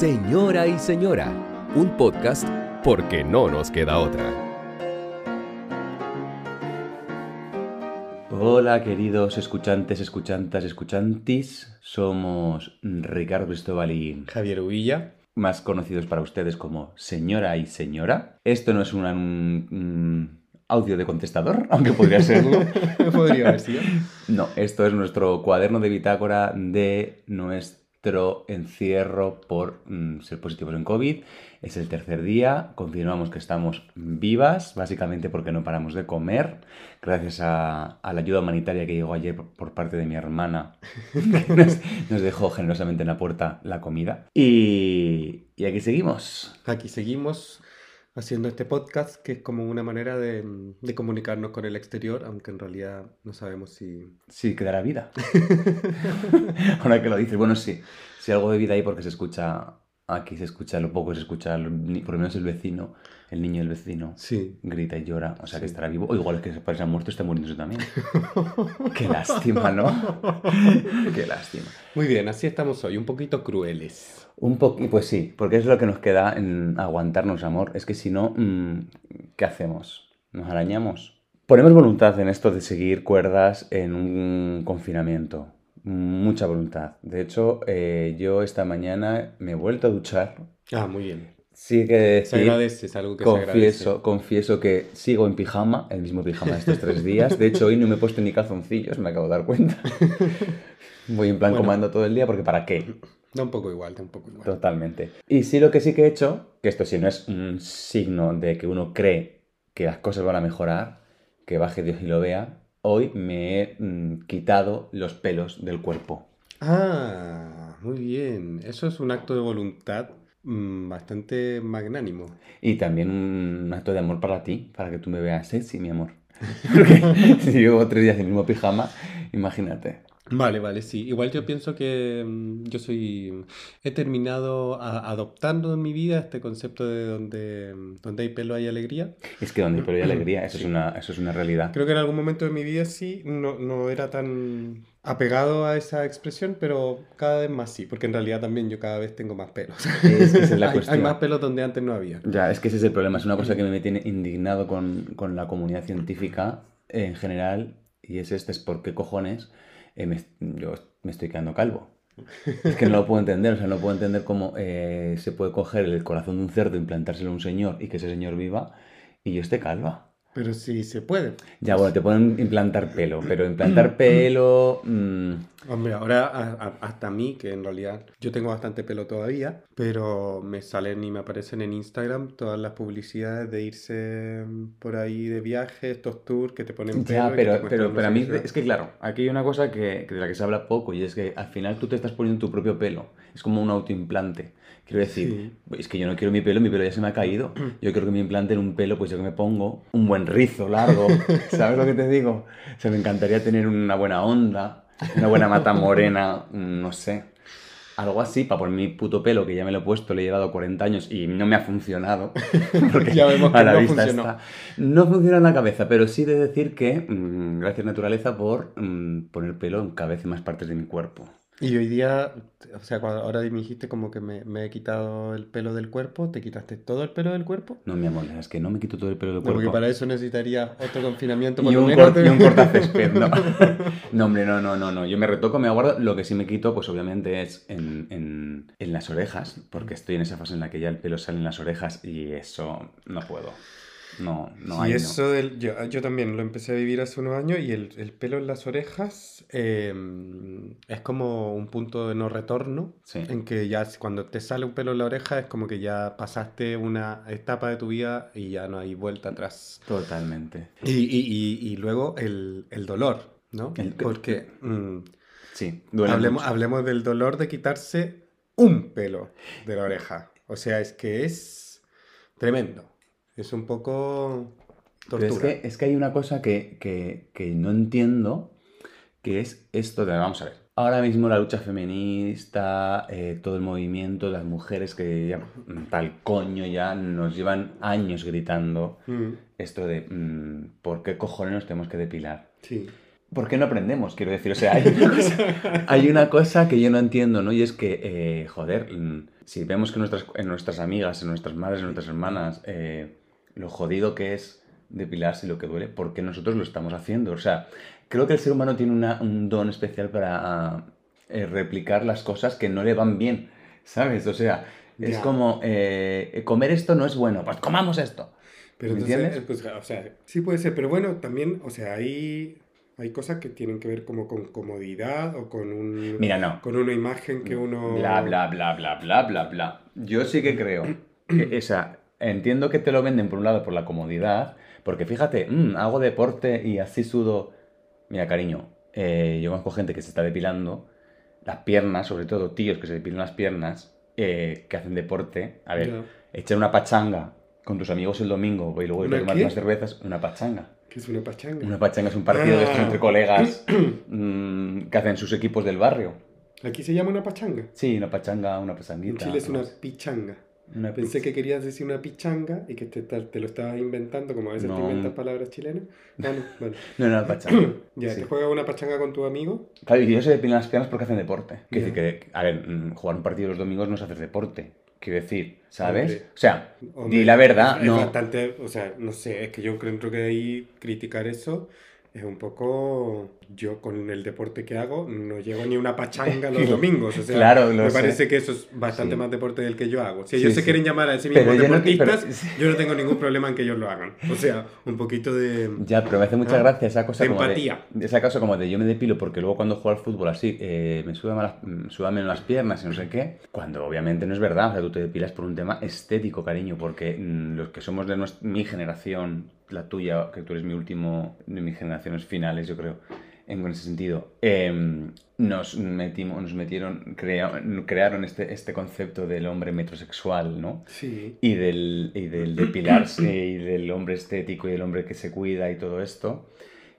Señora y Señora, un podcast porque no nos queda otra. Hola queridos escuchantes, escuchantas, escuchantis. Somos Ricardo Cristóbal y Javier Uvilla. más conocidos para ustedes como Señora y Señora. Esto no es una- un, un audio de contestador, aunque podría serlo. Podría haber sido. No, esto es nuestro cuaderno de bitácora de nuestro encierro por mm, ser positivos en COVID. Es el tercer día, confirmamos que estamos vivas, básicamente porque no paramos de comer, gracias a, la ayuda humanitaria que llegó ayer por, parte de mi hermana, que nos, nos dejó generosamente en la puerta la comida. Y, y aquí seguimos. Aquí seguimos haciendo este podcast que es como una manera de, de comunicarnos con el exterior, aunque en realidad no sabemos si... Sí, quedará vida. Ahora que lo dices, bueno, sí, sí algo de vida ahí porque se escucha, aquí se escucha lo poco, se escucha, lo- por lo menos el vecino, el niño del vecino, Sí. grita y llora, o sea que estará vivo, o igual es que se parece a muerto, está muriéndose también. Qué lástima, ¿no? Qué lástima. Muy bien, así estamos hoy, un poquito crueles. Un poco, pues sí, porque es lo que nos queda en aguantarnos amor, es que si no, mm, ¿qué hacemos? ¿Nos arañamos? Ponemos voluntad en esto de seguir cuerdas en un confinamiento. Mucha voluntad. De hecho, eh, yo esta mañana me he vuelto a duchar. Ah, muy bien. Sí que Se decir, agradece, es algo que se confieso, agradece. confieso que sigo en pijama, el mismo pijama estos tres días. De hecho, hoy no me he puesto ni calzoncillos, me acabo de dar cuenta. Voy en plan Bueno. comando todo el día porque ¿para qué? Da un poco igual, da un poco igual. Totalmente. Y sí lo que sí que he hecho, que esto sí no es un signo de que uno cree que las cosas van a mejorar, que baje Dios y lo vea, hoy me he mm, quitado los pelos del cuerpo. Ah, muy bien. Eso es un acto de voluntad mm, bastante magnánimo. Y también un acto de amor para ti, para que tú me veas sexy, mi amor. Porque si llevo tres días en el mismo pijama, imagínate. Vale, vale, sí. Igual yo pienso que mm, yo soy, he terminado a- adoptando en mi vida este concepto de donde, mm, donde hay pelo hay alegría. Es que donde hay pelo y alegría, eso, Sí. es una, eso es una realidad. Creo que en algún momento de mi vida sí, no, no era tan apegado a esa expresión, pero cada vez más sí, porque en realidad también yo cada vez tengo más pelos. Es que esa es la Hay- cuestión. Hay más pelos donde antes no había. Ya, es que ese es el problema. Es una cosa que me tiene indignado con, con la comunidad científica en general. Y es este, es por qué cojones eh, me- yo me estoy quedando calvo. Es que no lo puedo entender. O sea, no puedo entender cómo eh, se puede coger el corazón de un cerdo, implantárselo a un señor y que ese señor viva y yo esté calva. Pero sí se puede. Ya, bueno, te pueden implantar pelo, pero implantar pelo... mm, Hombre, ahora a- a- hasta a mí, que en realidad yo tengo bastante pelo todavía, pero me salen y me aparecen en Instagram todas las publicidades de irse mm, por ahí de viaje, estos tours que te ponen pelo Ya, pero, pero, pero a no mí es que claro, aquí hay una cosa que, que de la que se habla poco y es que al final tú te estás poniendo tu propio pelo. Es como un autoimplante. Quiero decir, es que yo no quiero mi pelo, mi pelo ya se me ha caído. Yo quiero que me implanten un pelo, pues yo que me pongo un buen rizo largo. ¿Sabes lo que te digo? O sea, me encantaría tener una buena onda, una buena mata morena, no sé. Algo así, para por mi puto pelo, que ya me lo he puesto, le he llevado 40 años y no me ha funcionado. Porque Ya vemos que a la no vista funcionó. está. No funciona en la cabeza, pero sí de decir que mm, gracias naturaleza por mm, poner pelo en cada vez más partes de mi cuerpo. Y hoy día, o sea, cuando ahora me dijiste como que me, me he quitado el pelo del cuerpo, ¿te quitaste todo el pelo del cuerpo? No, mi amor, es que no me quito todo el pelo del No, porque cuerpo. para eso necesitaría otro confinamiento por Y un, menos y un cortacésped, no. No, hombre, no, no, no, no. Yo me retoco, me aguardo. Lo que sí me quito, pues obviamente es en, en, en las orejas, porque estoy en esa fase en la que ya el pelo sale en las orejas y eso no puedo. No, no y hay. no. eso del, yo, yo también lo empecé a vivir hace unos años y el, el pelo en las orejas eh, es como un punto de no retorno, Sí. en que ya cuando te sale un pelo en la oreja es como que ya pasaste una etapa de tu vida y ya no hay vuelta atrás. Totalmente. Y, y- y- y luego el, el dolor, ¿no? El- Porque mm, Sí, duele hablemos, mucho. hablemos del dolor de quitarse un pelo de la oreja. O sea, es que es tremendo. Es un poco tortura. es que, es que hay una cosa que, que- que no entiendo, que es esto de, vamos a ver, ahora mismo la lucha feminista, eh, todo el movimiento, las mujeres que ya, mm, tal coño ya nos llevan años gritando Mm, esto de, mm, ¿por qué cojones nos tenemos que depilar? sí. ¿por qué no aprendemos? Quiero decir, o sea, hay una cosa, hay una cosa que yo no entiendo, ¿no? Y es que, eh, joder, mm, si vemos que nuestras, en nuestras amigas, en nuestras madres, en nuestras hermanas, eh, lo jodido que es depilarse y lo que duele, ¿por qué nosotros lo estamos haciendo? O sea, creo que el ser humano tiene una- un don especial para eh, replicar las cosas que no le van bien, ¿sabes? O sea, es como, eh, comer esto no es bueno, pues comamos esto. Pero ¿Me entonces, entiendes? pues, o sea, sí puede ser, pero bueno, también, o sea, hay, hay cosas que tienen que ver como con comodidad o con un, Mira, no. con una imagen que uno... Bla, bla, bla, bla, bla, bla, bla. Yo sí que creo que esa. Entiendo que te lo venden por un lado por la comodidad, porque fíjate, mm, hago deporte y así sudo. Mira, cariño, eh, yo conozco gente que se está depilando las piernas, sobre todo tíos que se depilan las piernas, eh, que hacen deporte. A ver, echar una pachanga con tus amigos el domingo y luego irte a ¿Una tomar qué? unas cervezas, una pachanga. Que es una pachanga. Una pachanga es un partido de estos Ah. entre colegas mm, que hacen sus equipos del barrio. Aquí se llama una pachanga. Sí, una pachanga, una En pachanguita. Chile es una pichanga. Una Pensé que querías decir una pichanga y que te, te lo estabas inventando, como a veces te No. inventas palabras chilenas. Ah, no, vale. No, no, pachanga. Ya, Sí. ¿te juegas una pachanga con tu amigo? Claro, y ellos se depilan las piernas porque hacen deporte. Quiero decir que, a ver, mm, jugar un partido los domingos no es hacer deporte. Quiero decir, ¿sabes? Hombre. O sea, Hombre, di la verdad, es no. bastante, o sea, no sé, es que yo creo que ahí criticar eso es un poco. Yo con el deporte que hago no llego ni una pachanga los domingos. O sea, Claro, me sé. parece que eso es bastante Sí. más deporte del que yo hago. Si Sí, ellos se sí. quieren llamar a sí Pero mismos yo no- pero- deportistas, yo no tengo ningún problema en que ellos lo hagan. O sea, un poquito de. Ya, pero me hace mucha Ah, gracia esa cosa de como empatía. de... Esa cosa como de yo me depilo porque luego cuando juego al fútbol así eh, me sudan las, mm, sudan menos las piernas y no sé qué. Cuando obviamente no es verdad. O sea, tú te depilas por un tema estético, cariño. Porque mm, los que somos de nues- mi generación, la tuya, que tú eres mi último, de mis generaciones finales, yo creo, en ese sentido, em, nos metimos, nos metieron, crea- crearon este, este concepto del hombre metrosexual, ¿no? Sí. y del, y del depilarse y del hombre estético y del hombre que se cuida y todo esto.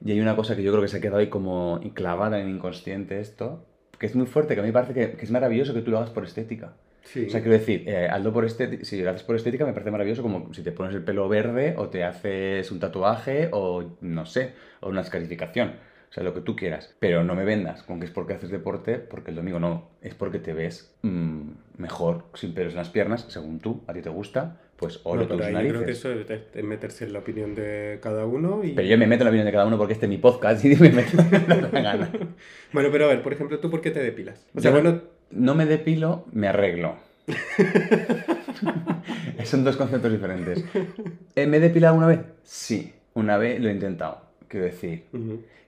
Y hay una cosa que yo creo que se ha quedado ahí como clavada en el inconsciente esto, que es muy fuerte, que a mí me parece que, que es maravilloso que tú lo hagas por estética. Sí. O sea, quiero decir, eh, hazlo por estética, si lo haces por estética me parece maravilloso como si te pones el pelo verde o te haces un tatuaje o no sé, o una escarificación. O sea, lo que tú quieras. Pero no me vendas con que es porque haces deporte, porque el domingo no. Es porque te ves mm, mejor sin pelos en las piernas, según tú, a ti te gusta, pues No, ole pero tus narices. creo que eso es, es meterse en la opinión de cada uno y... Pero yo me meto en la opinión de cada uno porque este es mi podcast y me meto en la gana. Bueno, pero a ver, por ejemplo, ¿tú por qué te depilas? O sea, Yo bueno, no me depilo, me arreglo. Son dos conceptos diferentes. Eh, ¿Me he depilado una vez? Sí, una vez lo he intentado, quiero decir.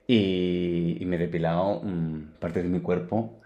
Y, y me he depilado mm, parte de mi cuerpo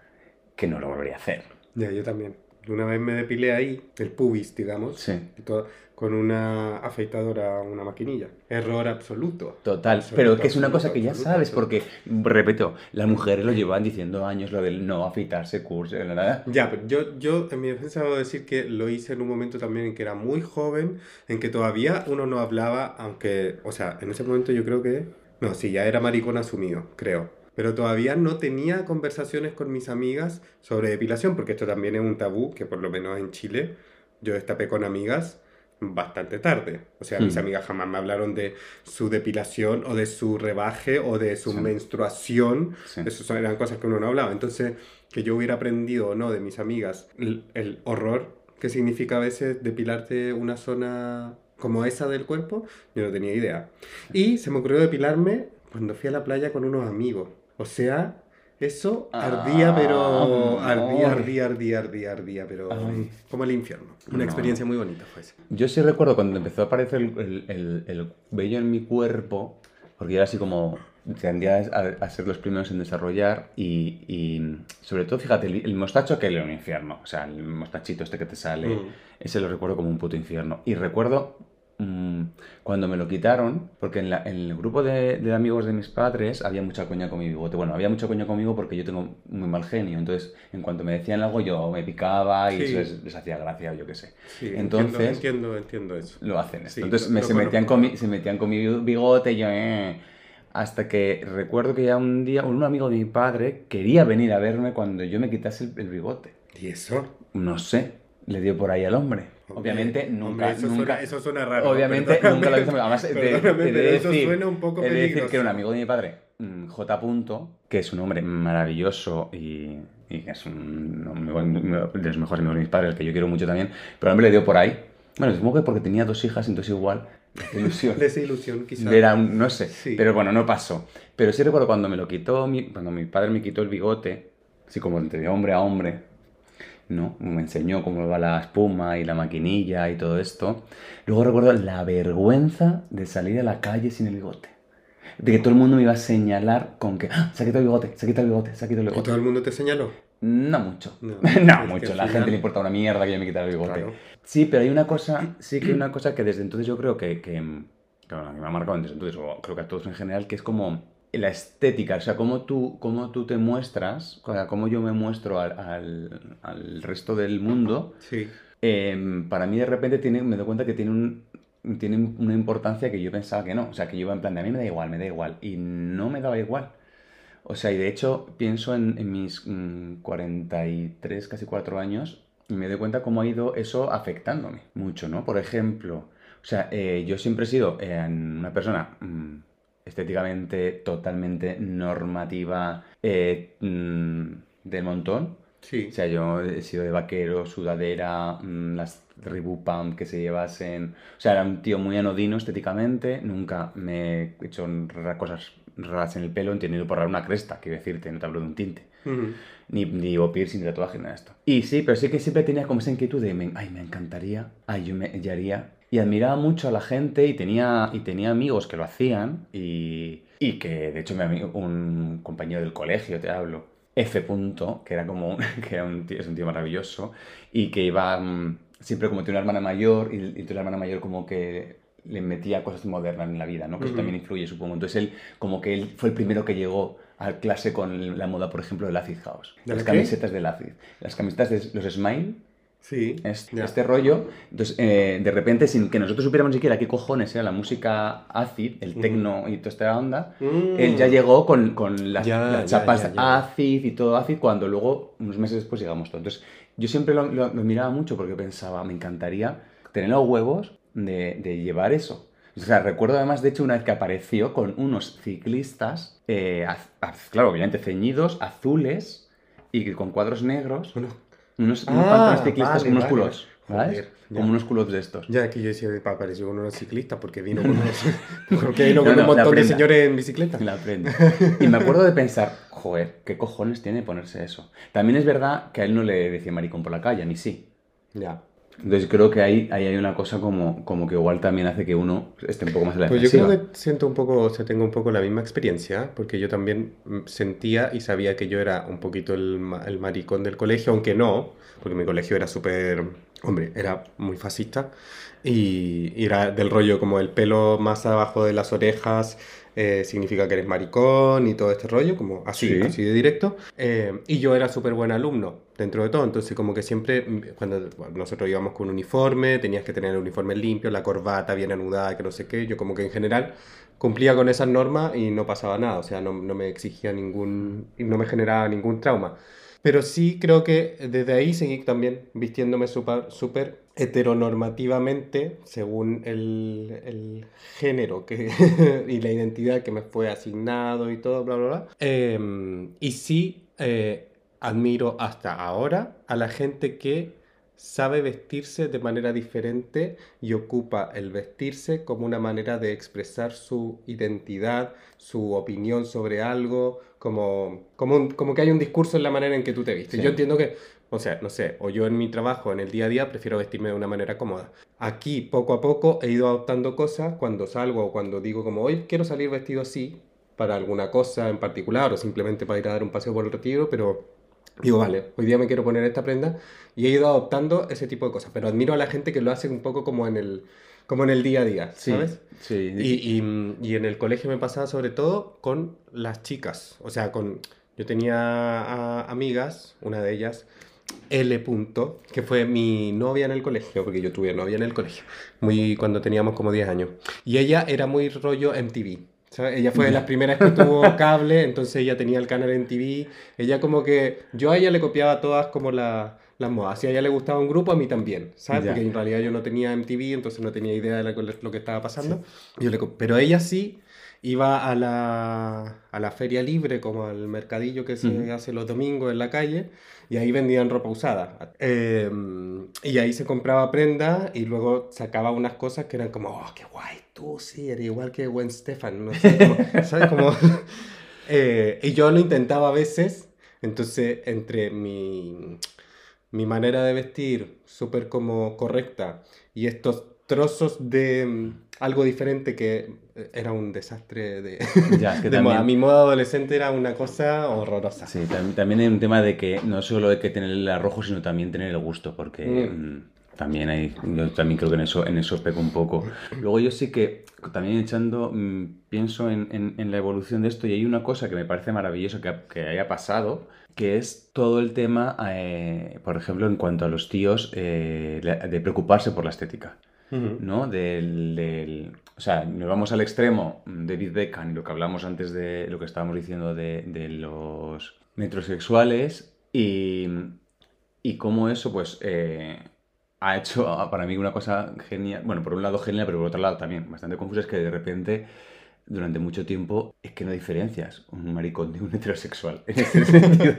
que no lo volvería a hacer. Ya, yo también. Una vez me depilé ahí, el pubis, digamos, Sí. y todo- con una afeitadora, una maquinilla. Error absoluto. Total, Absoluto, pero que es una cosa que ya absoluto, sabes, porque, repito, las mujeres lo llevan diciendo años, lo del no afeitarse, curso, nada. Ya, pero yo, yo en mi defensa debo decir que lo hice en un momento también en que era muy joven, en que todavía uno no hablaba, aunque, o sea, en ese momento yo creo que, no, sí, ya era maricón asumido, creo. Pero todavía no tenía conversaciones con mis amigas sobre depilación, porque esto también es un tabú, que por lo menos en Chile yo destapé con amigas bastante tarde. O sea, mis Hmm. amigas jamás me hablaron de su depilación o de su rebaje o de su Sí. menstruación. Sí. Eran cosas que uno no hablaba. Entonces, que yo hubiera aprendido o no de mis amigas el, el horror que significa a veces depilarte una zona como esa del cuerpo, yo no tenía idea. Y se me ocurrió depilarme cuando fui a la playa con unos amigos. O sea, eso ardía, Ah, pero ardía, ardía, ardía, ardía, ardía, pero Ay. como el infierno. Una No. experiencia muy bonita fue esa. Yo sí recuerdo cuando empezó a aparecer el, el- el- el vello en mi cuerpo, porque era así como tendía a, a ser los primeros en desarrollar y, y sobre todo, fíjate, el, el mostacho que era un infierno, o sea, el mostachito este que te sale, Mm. ese lo recuerdo como un puto infierno. Y recuerdo mm, cuando me lo quitaron, porque en, la- en el grupo de, de amigos de mis padres había mucha coña con mi bigote. Bueno, había mucha coña conmigo porque yo tengo muy mal genio, entonces en cuanto me decían algo yo me picaba y Sí. eso les, les hacía gracia o yo qué sé. Sí, Entonces- entiendo, entiendo, entiendo eso. Lo hacen esto. Sí, Entonces me, se, metían con mi, se metían con mi bigote y yo... eh, hasta que recuerdo que ya un día un amigo de mi padre quería venir a verme cuando yo me quitase el, el bigote. ¿Y eso? No sé, le dio por ahí al hombre. Obviamente nunca, Hombre, eso, nunca, Suena, eso suena raro. obviamente nunca lo hice. Además, he de- he de pero eso decir- suena un poco he de decir peligroso. que era un amigo de mi padre, mm, J. Punto, que es un hombre maravilloso y, y es un, amigo de los mejores amigos de mis padres, el que yo quiero mucho también, pero el hombre le dio por ahí. Bueno, supongo que porque tenía dos hijas, entonces igual, ilusión. Desilusión, quizás. Era un- no sé, Sí. pero bueno, no pasó. Pero sí recuerdo cuando me lo quitó, mi, cuando mi padre me quitó el bigote, así como entre hombre a hombre, ¿no? Me enseñó cómo va la espuma y la maquinilla y todo esto. Luego recuerdo la vergüenza de salir a la calle sin el bigote. De que todo el mundo me iba a señalar con que, ¡Ah, se ha quitado el bigote, se ha quitado el bigote, se ha quitado el ¿Y bigote. todo el mundo te señaló? No mucho. No, No, mucho. La final- gente le importa una mierda que yo me quitara el bigote. Claro. Sí, pero hay una cosa, sí que hay una cosa que desde entonces yo creo que, que, que, bueno, que me ha marcado desde entonces, o creo que a todos en general, que es como la estética, o sea, cómo tú, cómo tú te muestras, o sea, cómo yo me muestro al, al, al resto del mundo, Sí. eh, para mí de repente tiene, me doy cuenta que tiene, un, tiene una importancia que yo pensaba que no. O sea, que yo iba en plan de a mí me da igual, me da igual. Y no me daba igual. O sea, y de hecho pienso en, en mis mm, 43, casi 4 años y me doy cuenta cómo ha ido eso afectándome mucho, ¿no? Por ejemplo, o sea, eh, yo siempre he sido eh, una persona mm, estéticamente totalmente normativa eh, mm, del montón. Sí. O sea, yo he sido de vaquero, sudadera, mm, las Reebok Pump que se llevasen. O sea, era un tío muy anodino estéticamente. Nunca me he hecho cosas raras en el pelo, entendido por una cresta, quiero decirte, no te hablo de un tinte. Ujú. Ni, ni llevo piercing, ni tatuaje, nada de esto. Y sí, pero sí que siempre tenía como esa inquietud de, ay, me encantaría, ay, yo me haría. Y admiraba mucho a la gente y tenía, y tenía amigos que lo hacían y, y que, de hecho, mi amigo, un compañero del colegio, te hablo, F. Punto, que era como, que era un tío, es un tío maravilloso y que iba mm, siempre como tiene una hermana mayor y, y tiene una hermana mayor como que le metía cosas modernas en la vida, ¿no? Que eso Ujú. también influye, supongo. Entonces él, como que él fue el primero que llegó a clase con la moda, por ejemplo, del acid house. ¿De Las qué? camisetas del acid. Las camisetas de los Smile, Sí. es- Ya. este rollo. Entonces, eh, de repente, sin que nosotros supiéramos ni siquiera qué cojones era la música acid, el Ujú. tecno y toda esta onda, Mm. él ya llegó con, con las, Ya, las ya, chapas ya, acid y todo acid, cuando luego, unos meses después, llegamos todos. Entonces, yo siempre lo, lo- lo miraba mucho porque pensaba, me encantaría tener los huevos de, de llevar eso. O sea, recuerdo además, de hecho, una vez que apareció con unos ciclistas, eh, az- az- claro, obviamente ceñidos, azules y con cuadros negros, unos, Ah, unos pantalones ciclistas vale, con unos vale. ya. Como unos culottes de estos. ya aquí yo decía, "Pa, apareció con unos ciclistas porque vino con unos... porque vino No, con no, un montón de señores en bicicleta. La prenda. Y me acuerdo de pensar, joder, ¿qué cojones tiene ponerse eso? También es verdad que a él no le decía maricón por la calle, mí sí. Ya. Entonces creo que ahí, ahí hay una cosa como, como que igual también hace que uno esté un poco más a la Pues yo creo que siento un poco, o sea, tengo un poco la misma experiencia, porque yo también mm, sentía y sabía que yo era un poquito el, el maricón del colegio, aunque no, porque mi colegio era súper, hombre, era muy fascista, y, y era del rollo como el pelo más abajo de las orejas eh, significa que eres maricón y todo este rollo, como así, Sí. así de directo. Eh, y yo era súper buen alumno dentro de todo, entonces como que siempre, cuando bueno, nosotros íbamos con uniforme, tenías que tener el uniforme limpio, la corbata bien anudada, que no sé qué, yo como que en general cumplía con esas normas y no pasaba nada, o sea, no, no me exigía ningún, no me generaba ningún trauma. Pero sí creo que desde ahí seguí también vistiéndome súper heteronormativamente según el, género que, y la identidad que me fue asignado y todo, bla, bla, bla. Eh, y sí eh, admiro hasta ahora a la gente que sabe vestirse de manera diferente y ocupa el vestirse como una manera de expresar su identidad, su opinión sobre algo, como, como, un- como que hay un discurso en la manera en que tú te vistes. Sí. Yo entiendo que, o sea, no sé, o yo en mi trabajo, en el día a día, prefiero vestirme de una manera cómoda. Aquí, poco a poco, he ido adoptando cosas cuando salgo o cuando digo como, hoy quiero salir vestido así para alguna cosa en particular o simplemente para ir a dar un paseo por el retiro, pero digo, vale, hoy día me quiero poner esta prenda y he ido adoptando ese tipo de cosas, pero admiro a la gente que lo hace un poco como en el, como en el día a día, Sí, ¿sabes? sí. Y, y- y en el colegio me pasaba sobre todo con las chicas. O sea, con yo tenía a- amigas, una de ellas, L. Punto, que fue mi novia en el colegio, porque yo tuve novia en el colegio, muy cuando teníamos como 10 años. Y ella era muy rollo MTV. ¿Sabes? Ella fue de las primeras que tuvo cable, entonces ella tenía el canal en TV. Ella como que, yo a ella le copiaba todas como la- las modas. Si a ella le gustaba un grupo, a mí también, ¿sabes? Ya. Porque en realidad yo no tenía MTV, entonces no tenía idea de lo, que estaba pasando. Yo le pero ella sí iba a la, a la feria libre, como al mercadillo que se hace los domingos en la calle, y ahí vendían ropa usada. Eh, y ahí se compraba prenda y luego sacaba unas cosas que eran como, oh, qué guay, tú sí, eres igual que Gwen Stefan, no sé, como, ¿sabes? Como, eh, y yo lo intentaba a veces, entonces entre mi, mi manera de vestir súper como correcta y estos trozos de mm, algo diferente que eh, era un desastre de, Ya, es que de moda. también- Mi moda adolescente era una cosa horrorosa. Sí, tam- también hay un tema de que no solo hay que tener el arrojo, sino también tener el gusto, porque Mm. mm, también hay, yo también creo que en eso, en eso peco un poco. Luego yo sí que también echando, pienso en, en- en la evolución de esto y hay una cosa que me parece maravillosa que, que haya pasado, que es todo el tema, eh, por ejemplo, en cuanto a los tíos, eh, de preocuparse por la estética. ¿No? Del, del- o sea, nos vamos al extremo, mm, David Beckham, y lo que hablamos antes de lo que estábamos diciendo de, de los metrosexuales, y, y cómo eso, pues, eh, ha hecho para mí una cosa genial, bueno, por un lado genial, pero por otro lado también bastante confusa, es que de repente, durante mucho tiempo, es que no diferencias un maricón de un heterosexual, en ese sentido,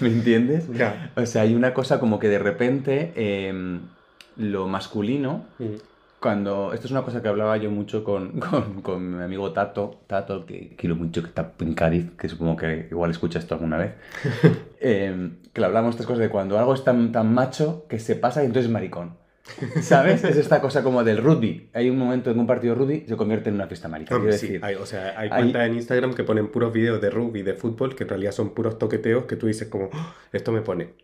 ¿me entiendes? O sea, hay una cosa como que de repente em, lo masculino, cuando... Esto es una cosa que hablaba yo mucho con, con, con mi amigo Tato, Tato, que quiero mucho, que está en Cádiz, que supongo que igual escucha esto alguna vez, em, que le hablamos estas cosas de cuando algo es tan, tan macho que se pasa y entonces es maricón. ¿Sabes? Es esta cosa como del rugby. Hay un momento en un partido de rugby se convierte en una fiesta marica. Quiero sí, decir, hay, o sea, hay hay- cuentas en Instagram que ponen puros videos de rugby, de fútbol, que en realidad son puros toqueteos que tú dices como, "Oh, esto me pone.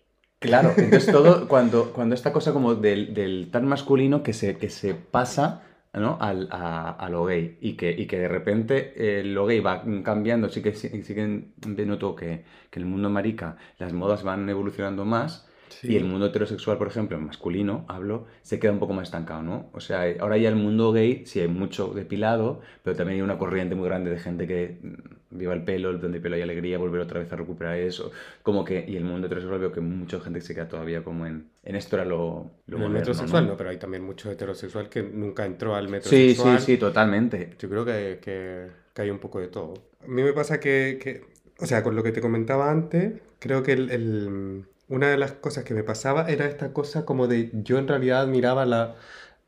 Claro, entonces todo, cuando, cuando esta cosa como del, del tan masculino que se, que se pasa ¿no? al, a, a lo gay y que, y que de repente eh, lo gay va cambiando, sí que, sí, sí que noto que, que el mundo marica las modas van evolucionando más y el mundo heterosexual, por ejemplo, el masculino, hablo, se queda un poco más estancado, ¿no? O sea, ahora ya el mundo gay sí hay mucho depilado, pero también hay una corriente muy grande de gente que mm, viva el pelo, donde el pelo hay alegría, volver otra vez a recuperar eso, como que, y el mundo heterosexual veo que mucha gente se queda todavía como en, en esto era lo, lo moderno, metrosexual ¿no? no, pero hay también mucho heterosexual que nunca entró al Sí, metrosexual. sí, sí, totalmente. Yo creo que, que, que hay un poco de todo. A mí me pasa que, que, o sea, con lo que te comentaba antes, creo que el, el- una de las cosas que me pasaba era esta cosa como de yo en realidad admiraba la,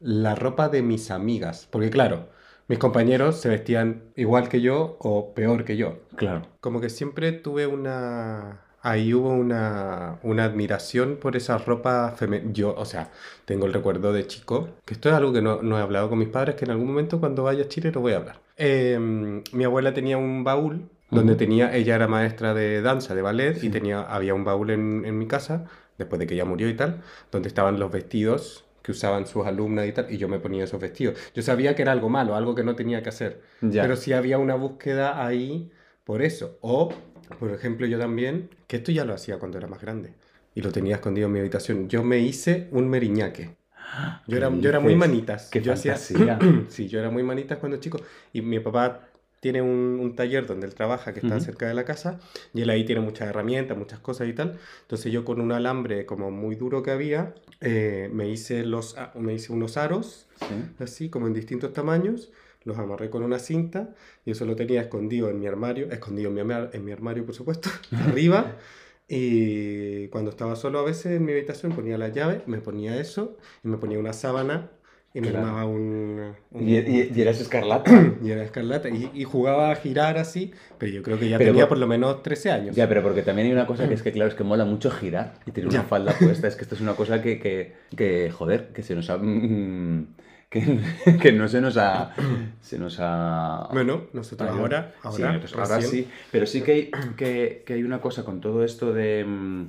la ropa de mis amigas. Porque claro, mis compañeros se vestían igual que yo o peor que yo. Claro. Como que siempre tuve una... Ahí hubo una, una admiración por esa ropa femenina. Yo, o sea, tengo el recuerdo de chico, que esto es algo que no, no he hablado con mis padres, que en algún momento cuando vaya a Chile lo voy a hablar. Eh, mi abuela tenía un baúl donde tenía, ella era maestra de danza, de ballet, Sí. y tenía, había un baúl en, en mi casa, después de que ella murió y tal, donde estaban los vestidos que usaban sus alumnas y tal, y yo me ponía esos vestidos. Yo sabía que era algo malo, algo que no tenía que hacer. Ya. Pero sí había una búsqueda ahí por eso. O, por ejemplo, yo también, que esto ya lo hacía cuando era más grande y lo tenía escondido en mi habitación. Yo me hice un meriñaque. Yo era, ¿Qué yo era muy manitas. ¡Qué yo hacía- fantasía! sí, yo era muy manitas cuando chico. Y mi papá tiene un, un taller donde él trabaja que está Ujú. cerca de la casa y él ahí tiene muchas herramientas, muchas cosas y tal. Entonces yo con un alambre como muy duro que había, eh, me, hice los, a- me hice unos aros Sí. así como en distintos tamaños, los amarré con una cinta y eso lo tenía escondido en mi armario, escondido en mi, en mi armario por supuesto, arriba. Y cuando estaba solo a veces en mi habitación ponía la llave, me ponía eso y me ponía una sábana y me Claro. armaba un... un- ¿Y, y- y eras escarlata? y era escarlata y, y jugaba a girar así, pero yo creo que ya Pero tenía por- por lo menos 13 años. Ya, pero porque también hay una cosa que es que, claro, es que mola mucho girar y tener una falda puesta. Es que esto es una cosa que, que, que, joder, que se nos ha... mm, Que, que no se nos ha... Se nos ha... Bueno, nosotros Ayuda. ahora, Sí, ahora, nosotros ahora sí, pero sí que hay, que, que hay una cosa con todo esto de, mm,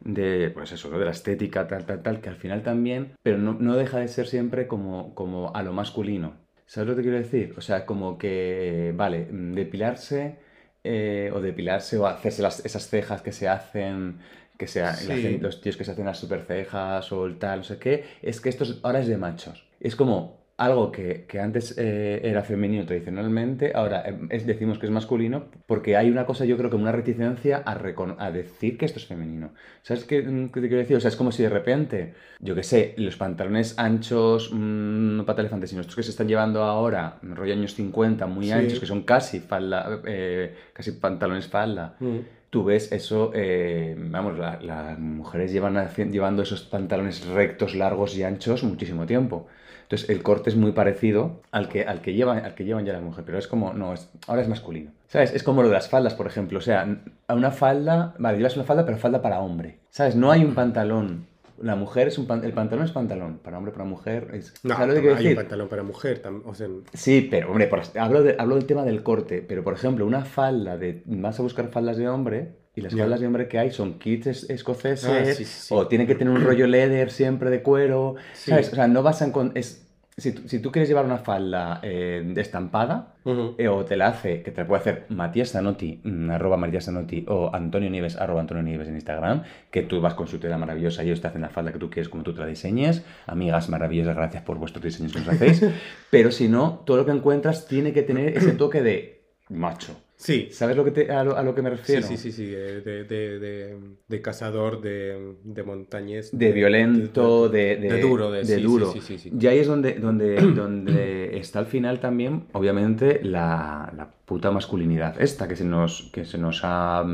de, pues eso, ¿no? de la estética, tal, tal, tal, que al final también, pero no, no deja de ser siempre como, como a lo masculino. ¿Sabes lo que quiero decir? O sea, como que, vale, depilarse eh, o depilarse o hacerse las- esas cejas que se hacen, que sea, Sí. los tíos que se hacen las super cejas o el tal, no sé qué, es que esto es- ahora es de machos. Es como, algo que, que antes eh, era femenino tradicionalmente, ahora es, decimos que es masculino, porque hay una cosa, yo creo que una reticencia a, a decir que esto es femenino. ¿Sabes qué, mm, qué te quiero decir? O sea, es como si de repente, yo qué sé, los pantalones anchos, mm, no pata elefante, sino estos que se están llevando ahora, rollo años 50, muy Sí. anchos, que son casi falda, eh, casi pantalones falda. Mm. Tú ves eso, eh, vamos, la- las mujeres llevan llevando esos pantalones rectos, largos y anchos muchísimo tiempo. Entonces el corte es muy parecido al que, al que, llevan, al que llevan ya las mujeres, pero es como, no, es, ahora es masculino. ¿Sabes? Es como lo de las faldas, por ejemplo. O sea, a una falda, vale, llevas una falda, pero falda para hombre. ¿Sabes? No hay un pantalón. La mujer es un pan- el pantalón es pantalón, para hombre, para mujer es... No, ¿Sabes lo que quiero hay un pantalón para mujer. O sea, Sí, pero hombre, por- hablo, de- hablo del tema del corte, pero por ejemplo, una falda de. Vas a buscar faldas de hombre y las faldas de hombre que hay son kits es- escoceses Ah, sí, sí, o tiene que tener un rollo leather siempre de cuero, Sí. ¿sabes? O sea, no vas a es si, tú- si tú quieres llevar una falda eh, estampada ujú. eh, o te la hace, que te la puede hacer Matías Zanotti, mm, arroba Matías Zanotti, o Antonio Nieves, arroba Antonio Nieves en Instagram, que tú vas con su tela maravillosa y ellos te hacen la falda que tú quieres como tú te la diseñes. Amigas maravillosas, gracias por vuestros diseños que nos hacéis. Pero si no, todo lo que encuentras tiene que tener ese toque de macho. Sí. ¿Sabes lo que te- a, lo, a lo que me Sí, refiero? sí, sí, sí, eh, de, de, de, de cazador, de, de montañés. De violento, de, duro, de, sí, sí, duro. Sí, sí, sí. Y ahí es donde, donde, donde está al final también, obviamente, la, la puta masculinidad esta que se nos, que se nos ha,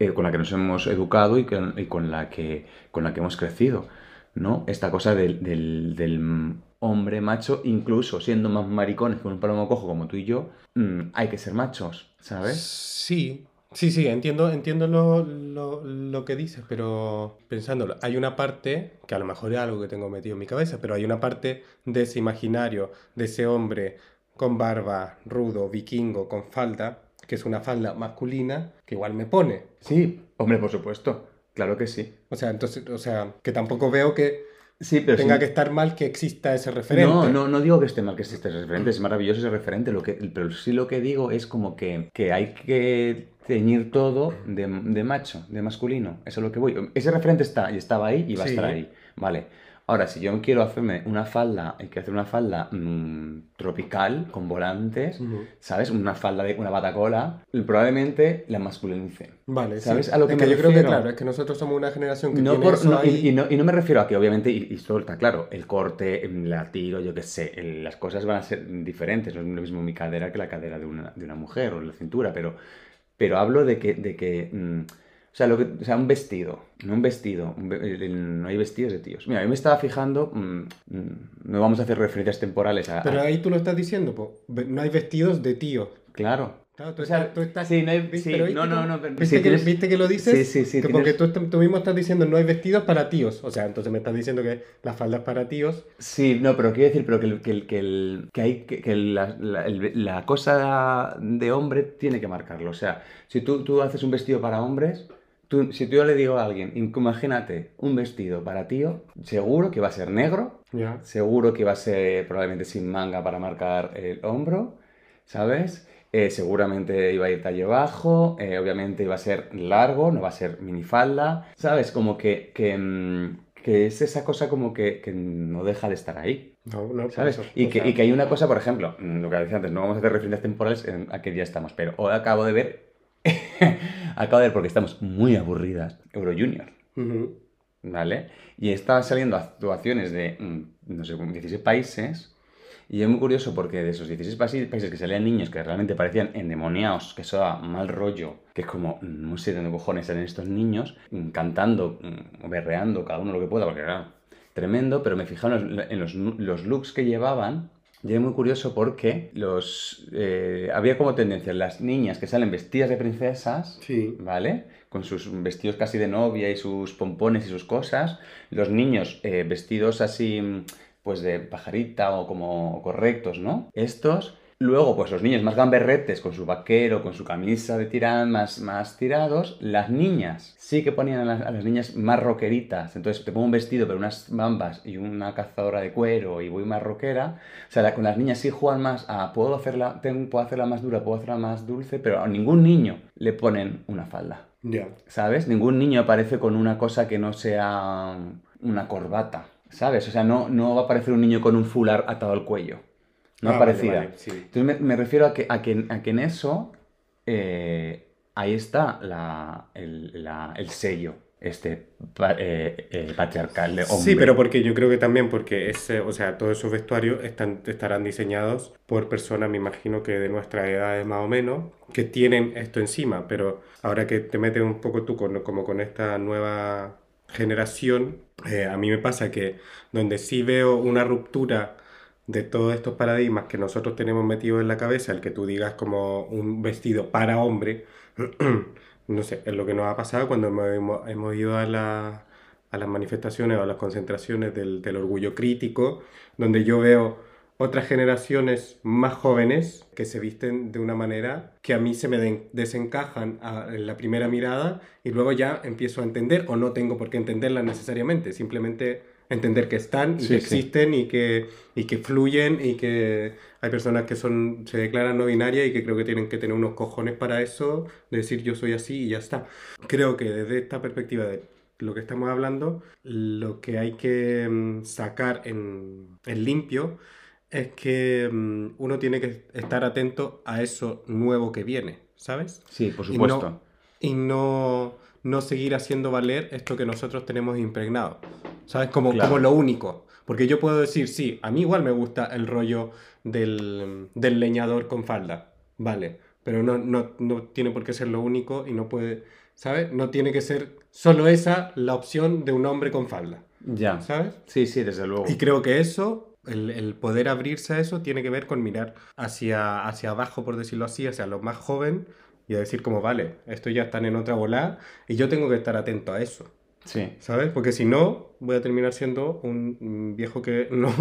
eh, con la que nos hemos educado y, que- y con, la que, con la que hemos crecido, ¿no? Esta cosa del, del, del hombre macho, incluso siendo más maricones con un palomo cojo como tú y yo, mm, hay que ser machos, ¿sabes? Sí, sí, sí, entiendo, entiendo lo, lo, lo que dices, pero pensándolo, hay una parte, que a lo mejor es algo que tengo metido en mi cabeza, pero hay una parte de ese imaginario, de ese hombre con barba, rudo, vikingo, con falda, que es una falda masculina, que igual me pone. Sí, hombre, por supuesto, claro que sí. O sea, entonces, o sea, que tampoco veo que Sí, pero tenga sí- que estar mal que exista ese referente. No, no, no digo que esté mal que exista ese referente, es maravilloso ese referente, lo que, pero sí lo que digo es como que, que hay que teñir todo de, de macho, de masculino, eso es lo que voy. Ese referente está y estaba ahí y va Sí. a estar ahí, vale. Ahora, si yo quiero hacerme una falda, hay que hacer una falda mm, tropical, con volantes. ¿sabes? Una falda de una batacola, probablemente la masculinice. Vale, ¿Sabes sí. a lo que Es me yo creo que, refiero? claro, es que nosotros somos una generación que No tiene por- eso no, y, ahí. y no, y no me refiero a que obviamente, y, y está claro, el corte, la tiro, yo qué sé, el- las cosas van a ser diferentes, no es lo mismo mi cadera que la cadera de una, de una mujer o la cintura, pero, pero hablo de que, de que mm, o, sea, lo que, o sea, un vestido, no un vestido, un ve- no hay vestidos de tíos. Mira, yo me estaba fijando, mm, mm, no vamos a hacer referencias temporales a... Pero ahí tú lo estás diciendo, po. No hay vestidos de tío. claro. Claro, tú O sea, estás- tú estás- sí, no hay- sí, Pero ¿viste no, no, no, pero- ¿Viste, sí, que, tienes- viste que lo dices? Sí, sí, sí, Que tienes- porque tú, tú mismo estás diciendo no hay vestidos para tíos. O sea, entonces me estás diciendo que la falda es para tíos. Sí, no, pero quiero decir pero que, el- que, el- que, el- que hay que, la, la- la cosa de hombre tiene que marcarlo. O sea, si tú, tú haces un vestido para hombres, tú- si tú yo le digo a alguien, imagínate un vestido para tío, seguro que va a ser negro, seguro que va a ser probablemente sin manga para marcar el hombro, ¿sabes? Eh, seguramente iba a ir talle bajo, eh, obviamente iba a ser largo, no va a ser minifalda, ¿sabes? Como que, que, mm, que es esa cosa como que, que no deja de estar ahí, No, no, ¿sabes? eso, Y que, sea, y que hay una cosa, por ejemplo, mm, lo que decía antes, no vamos a hacer referencias temporales en a qué día estamos, pero hoy acabo de ver, acabo de ver porque estamos muy aburridas, Euro Junior. ¿vale? Y estaban saliendo actuaciones de, mm, no sé, como 16 países. Y es muy curioso porque de esos 16 países, que salían niños que realmente parecían endemoniados, que eso daba mal rollo, que es como, mm, no sé de dónde cojones salen estos niños, mm, cantando, berreando, cada uno lo que pueda, porque claro, tremendo, pero me fijaron en los, en los, nu- los looks que llevaban. Y es muy curioso porque los, eh, había como tendencia, las niñas que salen vestidas de princesas, Sí. ¿vale? Con sus vestidos casi de novia y sus pompones y sus cosas. Los niños eh, vestidos así, pues de pajarita o como correctos, ¿no? Estos. Luego, pues los niños más gamberretes con su vaquero, con su camisa de tirán más, más tirados. Las niñas sí que ponían a las, a las niñas más rockeritas. Entonces te pongo un vestido, pero unas bambas y una cazadora de cuero y voy más rockera. O sea, la- con las niñas sí juegan más a puedo hacerla, tengo- puedo hacerla más dura, puedo hacerla más dulce, pero a ningún niño le ponen una falda. Ya. ¿Sabes? Ningún niño aparece con una cosa que no sea una corbata. ¿sabes? O sea, no, no va a aparecer un niño con un fular atado al cuello. No Ah, aparecida. vale, vale, sí. Entonces me, me refiero a que, a que, a que en eso eh, ahí está la- el, la- el sello este eh, eh, patriarcal de hombre. Sí, pero porque yo creo que también porque ese, o sea, todos esos vestuarios están, estarán diseñados por personas, me imagino que de nuestra edad más o menos, que tienen esto encima, pero ahora que te metes un poco tú con, como con esta nueva generación, a mí me pasa que donde sí veo una ruptura de todos estos paradigmas que nosotros tenemos metidos en la cabeza, el que tú digas como un vestido para hombre, no sé, es lo que nos ha pasado cuando hemos, ido a, la- a las manifestaciones o a las concentraciones del, del orgullo crítico, donde yo veo otras generaciones más jóvenes que se visten de una manera que a mí se me desencajan a- en la primera mirada y luego ya empiezo a entender o no tengo por qué entenderlas necesariamente, simplemente entender que están y Sí, que sí. existen y que, y que fluyen y que hay personas que son, se declaran no binarias y que creo que tienen que tener unos cojones para eso, de decir yo soy así y ya está. Creo que desde esta perspectiva de lo que estamos hablando, lo que hay que mm, sacar en, en limpio es que mm, uno tiene que estar atento a eso nuevo que viene, ¿sabes? Sí, por Y supuesto. no, y no, no seguir haciendo valer esto que nosotros tenemos impregnado, ¿sabes? Como, Claro. como lo único. Porque yo puedo decir, sí, a mí igual me gusta el rollo del, del leñador con falda, vale, pero no, no, no tiene por qué ser lo único y no puede, ¿sabes? No tiene que ser solo esa la opción de un hombre con falda, Ya. ¿sabes? Sí, sí, desde luego. Y creo que eso, el, el poder abrirse a eso, tiene que ver con mirar hacia, hacia abajo, por decirlo así, hacia lo más joven y a decir como, vale, estos ya están en otra bola y yo tengo que estar atento a eso, Sí. ¿sabes? Porque si no, voy a terminar siendo un viejo que no,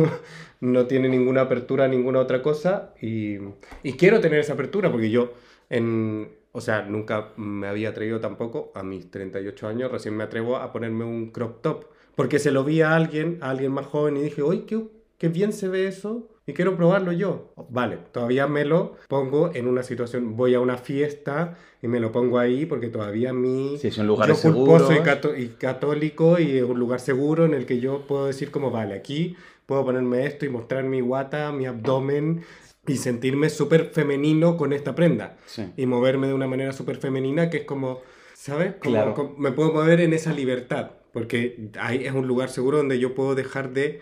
no tiene ninguna apertura a ninguna otra cosa y, y quiero tener esa apertura porque yo, en, o sea, nunca me había atrevido tampoco, a mis 38 años, recién me atrevo a ponerme un crop top. Porque se lo vi a alguien, a alguien más joven y dije, uy, qué, qué bien se ve eso y quiero probarlo yo. Vale, todavía me lo pongo en una situación, voy a una fiesta y me lo pongo ahí porque todavía mi... Sí, son lugares yo culposo y, católico y es un lugar seguro en el que yo puedo decir como, vale, aquí puedo ponerme esto y mostrar mi guata, mi abdomen y sentirme súper femenino con esta prenda. Sí. Y moverme de una manera súper femenina que es como, ¿sabes? Como- Claro. como- me puedo mover en esa libertad, porque ahí es un lugar seguro donde yo puedo dejar de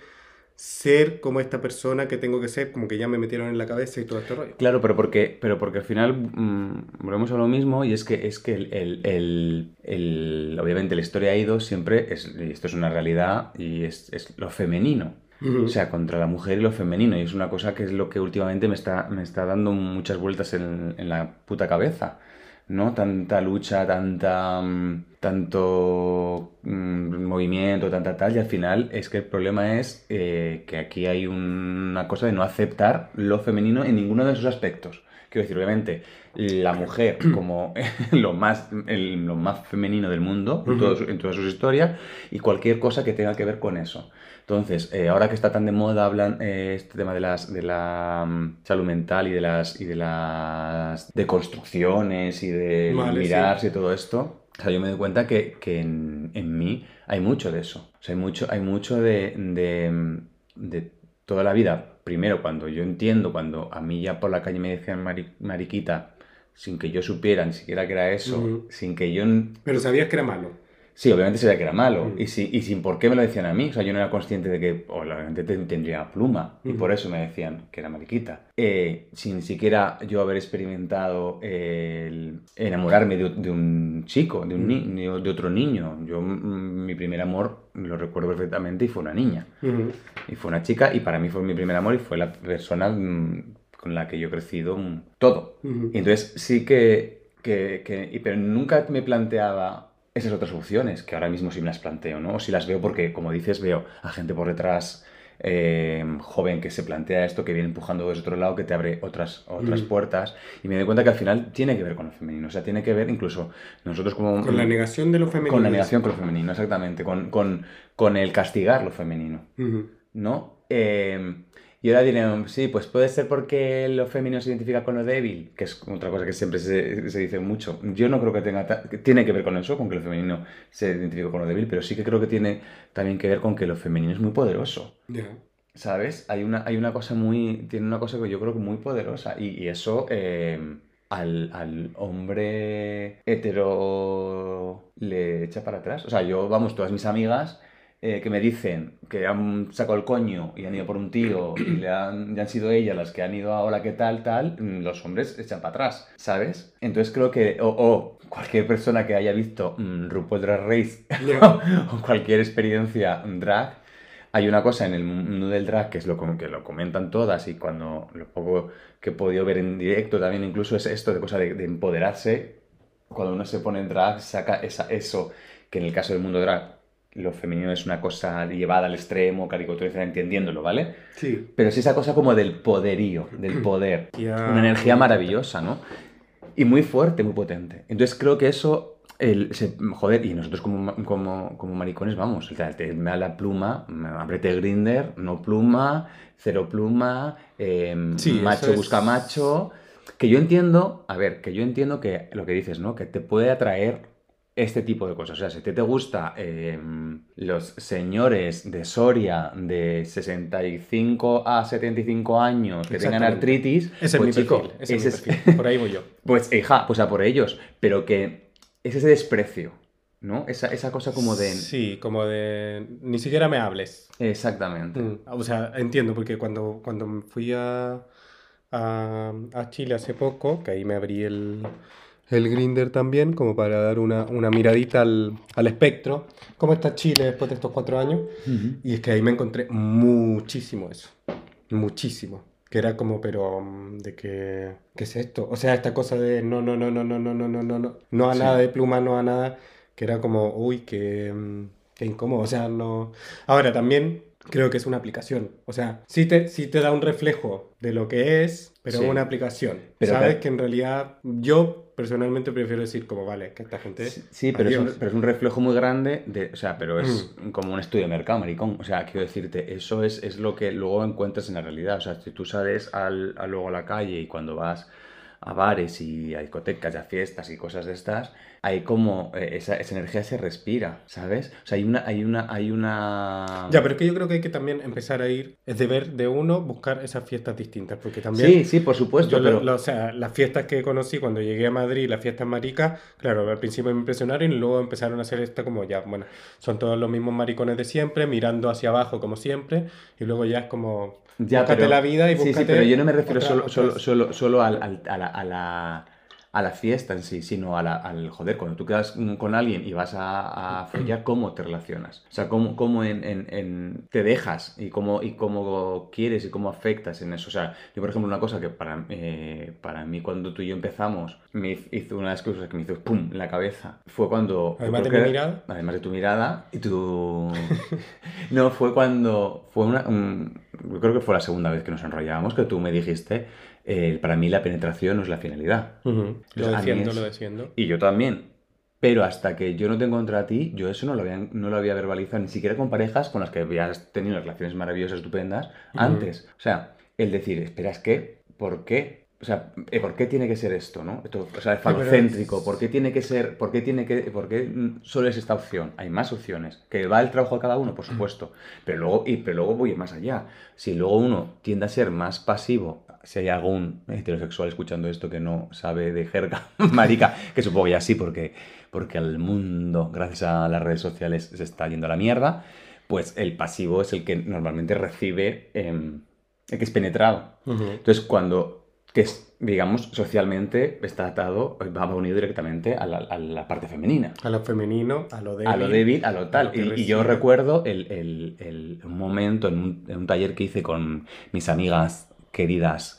ser como esta persona que tengo que ser, como que ya me metieron en la cabeza y todo este rollo. Claro, pero porque, pero porque al final mm, volvemos a lo mismo y es que, es que el, el- el- el- obviamente la historia ha ido siempre, es, y esto es una realidad, y es, es lo femenino. O sea, contra la mujer y lo femenino. Y es una cosa que es lo que últimamente me está, me está dando muchas vueltas en, en la puta cabeza. ¿No? Tanta lucha, tanta. mm, tanto mm, movimiento, tanta tal. Y al final es que el problema es eh, que aquí hay una cosa de no aceptar lo femenino en ninguno de esos aspectos. Quiero decir, obviamente, la mujer como lo más, el- lo más femenino del mundo, en todas sus historias, y cualquier cosa que tenga que ver con eso. Entonces, eh, ahora que está tan de moda, hablan eh, este tema de las de la mm, salud mental y de las y de las deconstrucciones y de Vale, mirarse y todo esto. O sea, yo me doy cuenta que, que en, en mí hay mucho de eso. O sea, hay mucho, hay mucho de, de, de toda la vida. Primero, cuando yo entiendo, cuando a mí ya por la calle me decían mari- mariquita, sin que yo supiera ni siquiera que era eso, Ujú. sin que yo Pero sabías que era malo. Sí, obviamente sabía que era malo. Mm. Y, si- y sin por qué me lo decían a mí. O sea, yo no era consciente de que o la gente te- tendría pluma. Y Mm. por eso me decían que era mariquita. Eh, sin siquiera yo haber experimentado el enamorarme de, de un chico, de, un ni- Mm. de, de otro niño. Yo, mm, mi primer amor lo recuerdo perfectamente y fue una niña. Ujú. Y fue una chica y para mí fue mi primer amor y fue la persona con la que yo he crecido todo. Y entonces sí que, que, que- y- pero nunca me planteaba esas otras opciones, que ahora mismo sí me las planteo, ¿no? O si las veo porque, como dices, veo a gente por detrás eh, joven que se plantea esto, que viene empujando desde otro lado, que te abre otras, otras Mm. puertas. Y me doy cuenta que al final tiene que ver con lo femenino. O sea, tiene que ver incluso nosotros como... Con la negación de lo femenino. Con la negación con lo femenino, exactamente. Con, con, con el castigar lo femenino. ¿no? Eh, Y ahora dirán, sí, pues puede ser porque lo femenino se identifica con lo débil, que es otra cosa que siempre se, se dice mucho. Yo no creo que tenga, que tiene que ver con eso, con que lo femenino se identifica con lo débil, pero sí que creo que tiene también que ver con que lo femenino es muy poderoso. Ya. ¿Sabes? Hay una, hay una cosa muy, tiene una cosa que yo creo que muy poderosa y, y eso eh, al, al hombre hetero le echa para atrás. O sea, yo, vamos, todas mis amigas eh, que me dicen que han sacado el coño y han ido por un tío y le han, ya han sido ellas las que han ido a hola, ¿qué tal, tal? mm, Los hombres echan para atrás, ¿sabes? Entonces creo que, o o cualquier persona que haya visto mm, RuPaul Drag Race o cualquier experiencia drag, hay una cosa en el mundo del drag que es lo que lo comentan todas y cuando lo poco que he podido ver en directo también incluso es esto de cosa de, de empoderarse. Cuando uno se pone en drag saca esa, eso que en el caso del mundo drag lo femenino es una cosa llevada al extremo, caricaturizada, entendiéndolo, ¿vale? Sí. Pero sí esa cosa como del poderío, del poder. Una energía maravillosa, ¿no? Y muy fuerte, muy potente. Entonces creo que eso, el, se- joder, y nosotros como, como, como maricones, vamos, o sea, te me da la pluma, me- ábrete Grinder, no pluma, cero pluma, eh, Sí, macho es- busca macho. Que yo entiendo, a ver, que yo entiendo que lo que dices, ¿no? Que te puede atraer este tipo de cosas. O sea, si ti te gusta eh, los señores de Soria de 65 a 75 años que tengan artritis, Ese pues, es mi perfil. Ese es mi perfil. Por ahí voy yo. pues hija, pues a por ellos. Pero que es ese desprecio, ¿no? Esa, esa cosa como de... Sí, como de... Ni siquiera me hables. Exactamente. Mm, O sea, entiendo, porque cuando, cuando fui a, a, a Chile hace poco, que ahí me abrí el, el Grinder también, como para dar una, una miradita al, al espectro. ¿Cómo está Chile después de estos cuatro años? Ujú. Y es que ahí me encontré muchísimo eso. Muchísimo. Que era como, pero, mm, ¿de qué, qué es esto? O sea, esta cosa de no, no, no, no, no, no, no, no, no, no, no a Sí. nada de pluma, no a nada, que era como, uy, qué, mm, qué incómodo. O sea, no. Ahora también creo que es una aplicación. O sea, sí te, sí te da un reflejo de lo que es, pero Sí. es una aplicación. Pero Sabes claro. que en realidad yo personalmente prefiero decir como, vale, que esta gente... Sí, sí, pero es, un, pero es un reflejo muy grande de, o sea, pero es Mm. como un estudio de mercado, maricón. O sea, quiero decirte, eso es, es lo que luego encuentras en la realidad. O sea, si tú sales al, a luego a la calle y cuando vas a bares y a discotecas y a fiestas y cosas de estas, hay como eh, esa, esa energía se respira, ¿sabes? O sea, hay una, hay una, hay una... Ya, pero es que yo creo que hay que también empezar a ir, es deber de uno buscar esas fiestas distintas, porque también... Sí, sí, por supuesto, Yo, pero... lo- lo- o sea, las fiestas que conocí cuando llegué a Madrid, las fiestas maricas, claro, al principio me impresionaron y luego empezaron a hacer esta como ya, bueno, son todos los mismos maricones de siempre, mirando hacia abajo como siempre, y luego ya es como, Ya, búscate pero- la vida y Sí, sí, búscate pero yo no me refiero solo, solo, solo, solo al- al- a, la, a, la, a la fiesta en sí, sino a la- al joder, cuando tú quedas con alguien y vas a, a follar, ¿cómo te relacionas? O sea, ¿cómo, cómo en, en- en- te dejas y cómo, y cómo quieres y cómo afectas en eso? O sea, yo, por ejemplo, una cosa que para, eh, para mí cuando tú y yo empezamos, me hizo una de las cosas que me hizo pum en la cabeza, fue cuando... Además de mi mirada. Además de tu mirada y tu... no, fue cuando... Fue una... un- yo creo que fue la segunda vez que nos enrollábamos que tú me dijiste, eh, para mí la penetración no es la finalidad. Defiendo, es- lo defiendo. Y yo también. Pero hasta que yo no te encontré a ti, yo eso no lo había, no lo había verbalizado, ni siquiera con parejas con las que habías tenido relaciones maravillosas, estupendas, antes. O sea, el decir, espera, es que, ¿por qué? O sea, eh, ¿por qué tiene que ser esto, no? Esto, o sea, pero falocéntrico, es- ¿por qué tiene que ser, por qué tiene que, por qué solo es esta opción? Hay más opciones. Que va el trabajo a cada uno, por supuesto. Pero luego, y, pero luego voy más allá. Si luego uno tiende a ser más pasivo, si hay algún heterosexual escuchando esto que no sabe de jerga, marica, que supongo que ya sí, porque, porque el mundo, gracias a las redes sociales, se está yendo a la mierda, pues el pasivo es el que normalmente recibe, em, el que es penetrado. Ujú. Entonces, cuando, que es, digamos, socialmente está atado, va unido directamente a la, a la parte femenina. A lo femenino, a lo débil. A lo débil, a lo tal. a lo y, y yo recuerdo el, el- el- un momento en un, en un taller que hice con mis amigas queridas, eh,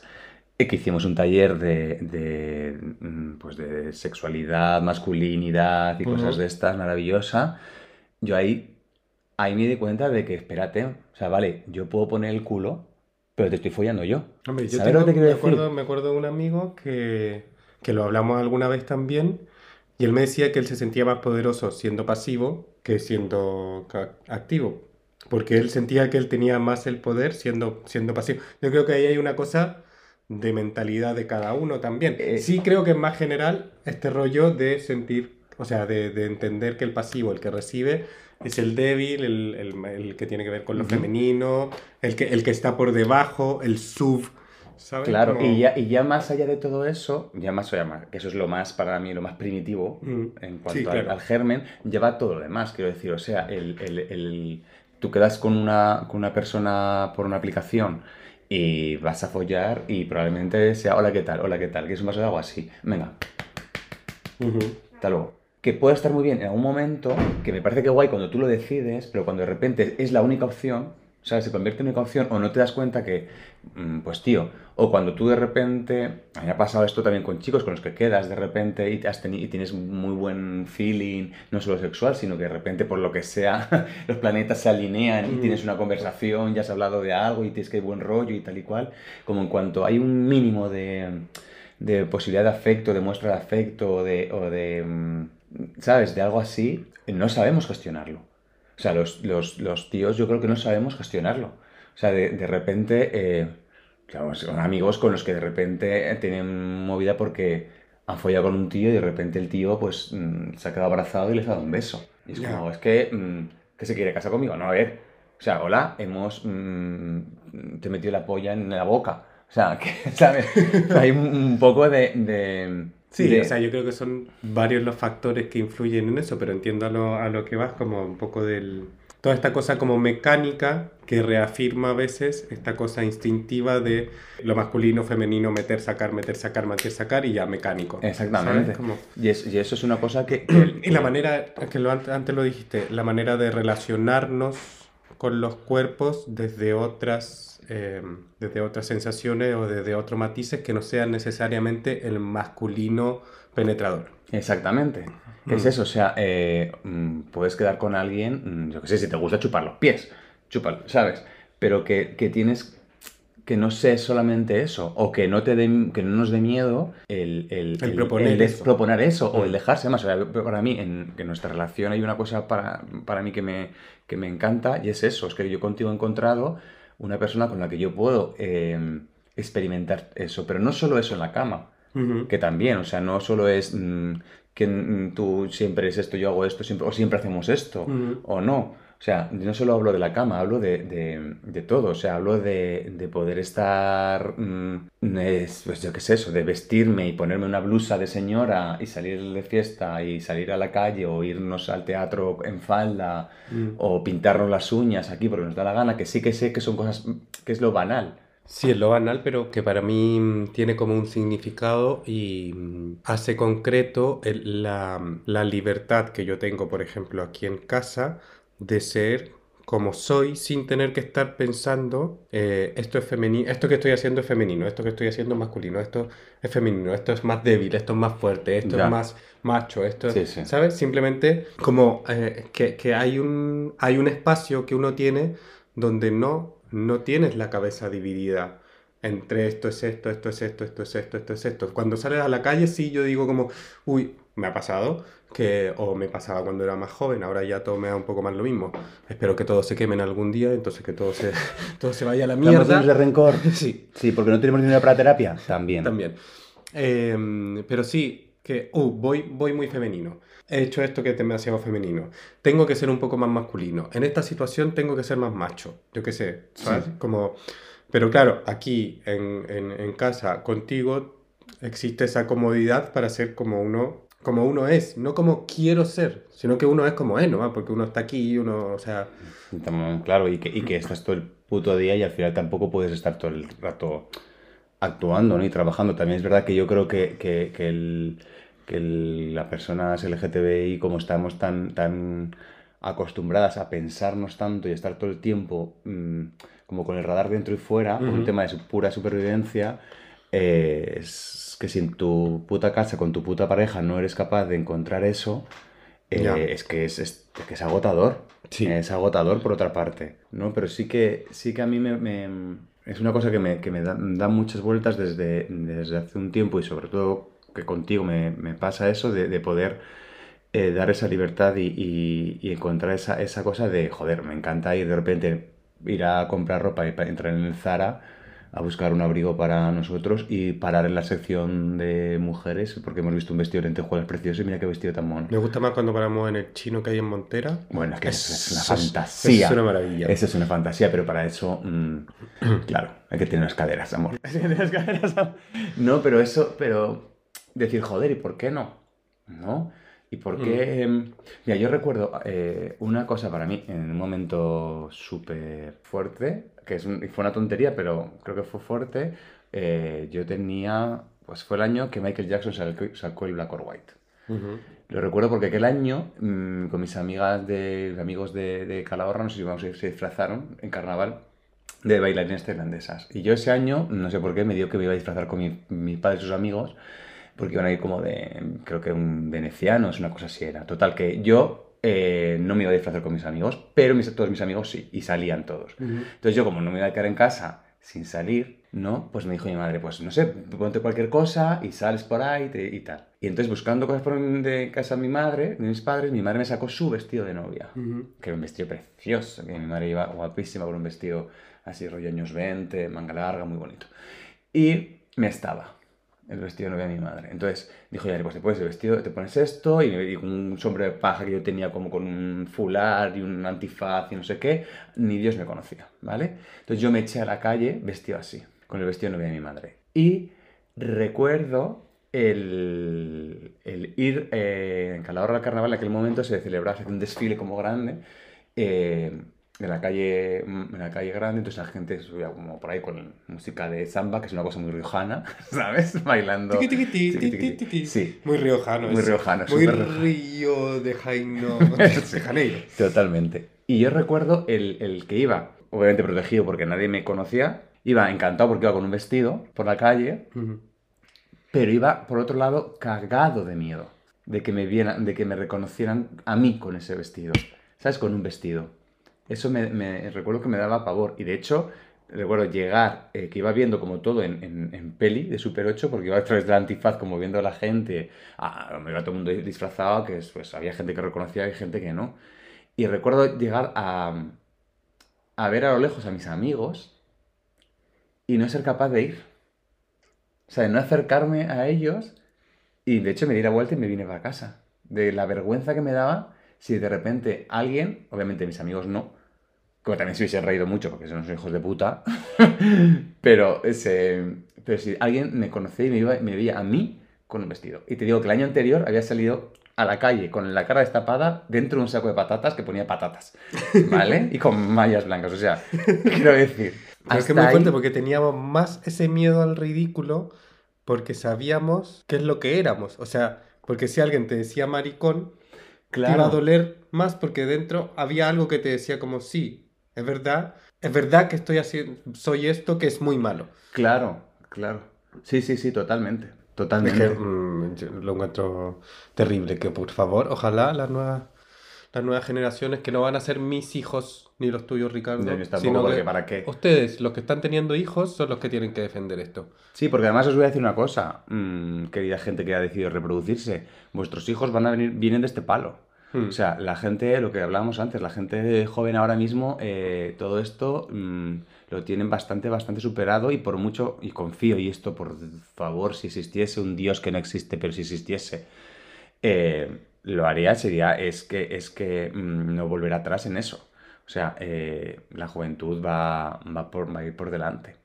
que hicimos un taller de, de, mm, pues de sexualidad, masculinidad y cosas Ujú. de estas, maravillosa. Yo ahí, ahí me di cuenta de que, espérate, o sea, vale, yo puedo poner el culo, pero te estoy follando yo. Hombre, yo ¿Sabes tengo- lo que te me, decir? acuerdo, me acuerdo de un amigo que, que lo hablamos alguna vez también, y él me decía que él se sentía más poderoso siendo pasivo que siendo activo. porque él sentía que él tenía más el poder siendo, siendo pasivo. Yo creo que ahí hay una cosa de mentalidad de cada uno también. Eh, sí creo que es más general este rollo de sentir, o sea, de, de entender que el pasivo, el que recibe, es el débil, el, el- el que tiene que ver con lo femenino, el que, el que está por debajo, el sub, ¿sabes? Claro, Como- y ya, y ya más allá de todo eso, ya más allá, más- que eso es lo más, para mí, lo más primitivo Mm. en cuanto Sí, al, claro. al germen, lleva todo lo demás, quiero decir, o sea, el, el- el- tú quedas con una, con una persona por una aplicación y vas a follar y probablemente sea, hola, ¿qué tal? Hola, ¿qué tal? ¿Quieres un vaso de agua? así? Venga, Ujú. hasta luego. Que puede estar muy bien en algún momento, que me parece que guay cuando tú lo decides, pero cuando de repente es la única opción, ¿sabes? Se convierte en única opción o no te das cuenta que, mm, pues tío, o cuando tú de repente, a mí me ha pasado esto también con chicos con los que quedas de repente y, has y tienes muy buen feeling, no solo sexual, sino que de repente por lo que sea los planetas se alinean y Mm. tienes una conversación, ya has hablado de algo y tienes que hay buen rollo y tal y cual, como en cuanto hay un mínimo de, de posibilidad de afecto, de muestra de afecto o de, o de mm, ¿sabes? De algo así, no sabemos gestionarlo. O sea, los, los, los tíos yo creo que no sabemos gestionarlo. O sea, de, de repente, eh, claro, son amigos con los que de repente tienen movida porque han follado con un tío y de repente el tío pues mm, se ha quedado abrazado y les ha dado un beso. Y es como, es que, mm, ¿que se quiere casar conmigo? No, a ver. O sea, hola, hemos, mm, te metido la polla en la boca. O sea, que, ¿sabes? Hay un, un poco de... de Sí, de- o sea, yo creo que son varios los factores que influyen en eso, pero entiendo a lo, a lo que vas como un poco del... Toda esta cosa como mecánica que reafirma a veces esta cosa instintiva de lo masculino, femenino, meter, sacar, meter, sacar, meter, sacar y ya mecánico. Exactamente. Como- Y, es- y eso es una cosa que... Y la manera, que lo, ant- antes lo dijiste, la manera de relacionarnos con los cuerpos desde otras, eh, desde otras sensaciones o desde otros matices que no sean necesariamente el masculino penetrador. Exactamente. ¿Qué es Mm. eso? O sea, eh, mm, puedes quedar con alguien, mm, yo qué sé, si te gusta chupar los pies, chúpalo, ¿sabes? Pero que, que tienes que no sé solamente eso, o que no, te que no nos dé miedo el, el, El proponer eso. proponer eso, o el dejarse más. O sea, para mí, en, en nuestra relación hay una cosa para, para mí que me, que me encanta, y es eso, es que yo contigo he encontrado una persona con la que yo puedo eh, experimentar eso, pero no solo eso en la cama, que también, o sea, no solo es mm, que mm, tú siempre es esto, yo hago esto, siempre, o siempre hacemos esto, o no. O sea, no solo hablo de la cama, hablo de, de- de todo, o sea, hablo de, de poder estar, mm, es- pues yo qué sé eso, de vestirme y ponerme una blusa de señora y salir de fiesta y salir a la calle o irnos al teatro en falda Mm. o pintarnos las uñas aquí porque nos da la gana, que sí que sé que son cosas, que es lo banal. Sí, es lo banal, pero que para mí mm, tiene como un significado y mm, hace concreto el- la, la libertad que yo tengo, por ejemplo, aquí en casa, de ser como soy sin tener que estar pensando eh, esto es femenino, esto que estoy haciendo es femenino, esto que estoy haciendo es masculino, esto es femenino, esto es más débil, esto es más fuerte, esto Ya. es más macho, esto es- Sí, sí. ¿sabes? Simplemente como eh, que, que hay un, hay un espacio que uno tiene donde no, no tienes la cabeza dividida entre esto es esto, esto es esto, esto es esto, esto es esto. Cuando sales a la calle, sí, yo digo como, uy, me ha pasado, que, o me pasaba cuando era más joven, ahora ya todo me da un poco más lo mismo. Espero que todos se quemen algún día, entonces que todo se, todo se vaya a la ¿Estamos llenos mierda. de rencor? Sí, Sí, porque no tenemos dinero para terapia. También. también. Em, pero sí, que, uh, voy, voy muy femenino. He hecho esto que es demasiado femenino. Tengo que ser un poco más masculino. En esta situación tengo que ser más macho. Yo qué sé, ¿sabes? Sí. Como... Pero claro, aquí en, en, en casa contigo existe esa comodidad para ser como uno, como uno es, no como quiero ser, sino que uno es como es, ¿no? Porque uno está aquí, uno, o sea, Claro, y que, y que estás todo el puto día y al final tampoco puedes estar todo el rato actuando ¿no? y trabajando. También es verdad que yo creo que, que, que el- que el- las personas LGTBI, como estamos tan, tan acostumbradas a pensarnos tanto y a estar todo el tiempo mm, como con el radar dentro y fuera, por un tema de su pura supervivencia, eh, es que si en tu puta casa, con tu puta pareja, no eres capaz de encontrar eso, eh, es que es, es- es que es agotador. Sí. Es agotador por otra parte, ¿no? Pero sí que, sí que a mí me, me- es una cosa que me, que me da, da muchas vueltas desde, desde hace un tiempo y sobre todo que contigo me, me pasa eso de, de poder eh, dar esa libertad y, y- y encontrar esa, esa cosa de, joder, me encanta ir de repente ir a comprar ropa y entrar en el Zara a buscar un abrigo para nosotros y parar en la sección de mujeres porque hemos visto un vestido de lentejuelas precioso y mira qué vestido tan mono. Me gusta más cuando paramos en el chino que hay en Montera. Bueno, es que es una fantasía. eso es una maravilla. Eso es una fantasía, pero para eso, mm, claro, hay que tener unas caderas, amor. Hay que tener unas caderas, amor. No, pero eso, pero decir, joder, ¿y por qué no? ¿No? ¿Y por qué? em, Mira, yo recuerdo eh, una cosa para mí en un momento súper fuerte, que es un- fue una tontería, pero creo que fue fuerte. eh, yo tenía, pues fue el año que Michael Jackson sacó, sacó el Black or White. Ujú. Lo recuerdo porque aquel año, mm, con mis amigas de amigos de, de Calahorra, no sé si vamos a ir, se disfrazaron en carnaval de bailarinas tailandesas. Y yo ese año, no sé por qué, me dio que me iba a disfrazar con mi, mis padres y sus amigos, porque iban a ir como de, creo que un venecianos, una cosa así era. Total, que yo eh, no me iba a disfrazar con mis amigos, pero mis, todos mis amigos sí, y salían todos. Entonces yo, como no me iba a quedar en casa sin salir, ¿no? Pues me dijo mi madre, pues no sé, ponte cualquier cosa y sales por ahí te- y tal. Y entonces buscando cosas por de casa de mi madre, de mis padres, mi madre me sacó su vestido de novia, Ujú. que era un vestido precioso, que mi madre iba guapísima con un vestido así rollo años 20, manga larga, muy bonito. Y me estaba el vestido de novia de mi madre. Entonces dijo, ya, pues te pones el vestido, te pones esto, y, y un sombrero de paja que yo tenía como con un fular y un antifaz y no sé qué, ni Dios me conocía, ¿vale? Entonces yo me eché a la calle vestido así, con el vestido de novia de mi madre. Y recuerdo el, el ir eh, en Calahorra al carnaval, en aquel momento se celebraba se hacía un desfile como grande. eh, en la calle en la calle grande, entonces la gente subía como por ahí con música de samba, que es una cosa muy riojana, ¿sabes? Bailando. Tiqui, tiqui, ti, Tiqui, ti, tiqui, ti, ti. Sí, Muy riojano. Muy riojano, Muy río de Jaino. de Janeiro. totalmente. Y yo recuerdo el, el que iba, obviamente protegido porque nadie me conocía, iba encantado porque iba con un vestido por la calle, Ujú. pero iba por otro lado cagado de miedo de que me vieran, de que me reconocieran a mí con ese vestido, ¿sabes? Con un vestido. Eso me, recuerdo que me daba pavor y de hecho recuerdo llegar, eh, que iba viendo como todo en, peli de Super 8, porque iba a través del antifaz como viendo a la gente, a, me iba todo el mundo disfrazado, que es, pues había gente que reconocía y gente que no. Y recuerdo llegar a, a ver a lo lejos a mis amigos y no ser capaz de ir. O sea, de no acercarme a ellos y de hecho me di la vuelta y me vine para casa. De la vergüenza que me daba si de repente alguien, obviamente mis amigos no, como también se hubiesen reído mucho porque son hijos de puta, pero, ese, pero si alguien me conocía y me, iba- me veía a mí con un vestido. Y te digo que el año anterior había salido a la calle con la cara destapada dentro de un saco de patatas que ponía patatas, ¿vale? Y con mallas blancas, o sea, quiero decir... Pero es que muy ahí- fuerte porque teníamos más ese miedo al ridículo porque sabíamos qué es lo que éramos. O sea, porque si alguien te decía maricón, te iba a Claro. doler más porque dentro había algo que te decía como sí, es verdad, es verdad que estoy haciendo, soy esto que es muy malo. Claro, claro. Sí, sí, sí, totalmente. Es Totalmente. que mm, lo encuentro terrible, que por favor, ojalá las nuevas, las nuevas generaciones que no van a ser mis hijos ni los tuyos, Ricardo, los tampoco, sino que ¿para qué? ustedes, los que están teniendo hijos, son los que tienen que defender esto. Sí, porque además os voy a decir una cosa, mm, querida gente que ha decidido reproducirse, vuestros hijos van a venir, vienen de este palo. Hmm. O sea, la gente, lo que hablábamos antes, la gente joven ahora mismo, eh, todo esto mm, lo tienen bastante, bastante superado y por mucho, y confío, y esto por favor, si existiese un Dios que no existe, pero si existiese, eh, lo haría, sería, es que, es que mm, no volver atrás en eso. O sea, eh, la juventud va, va, por, va a ir por delante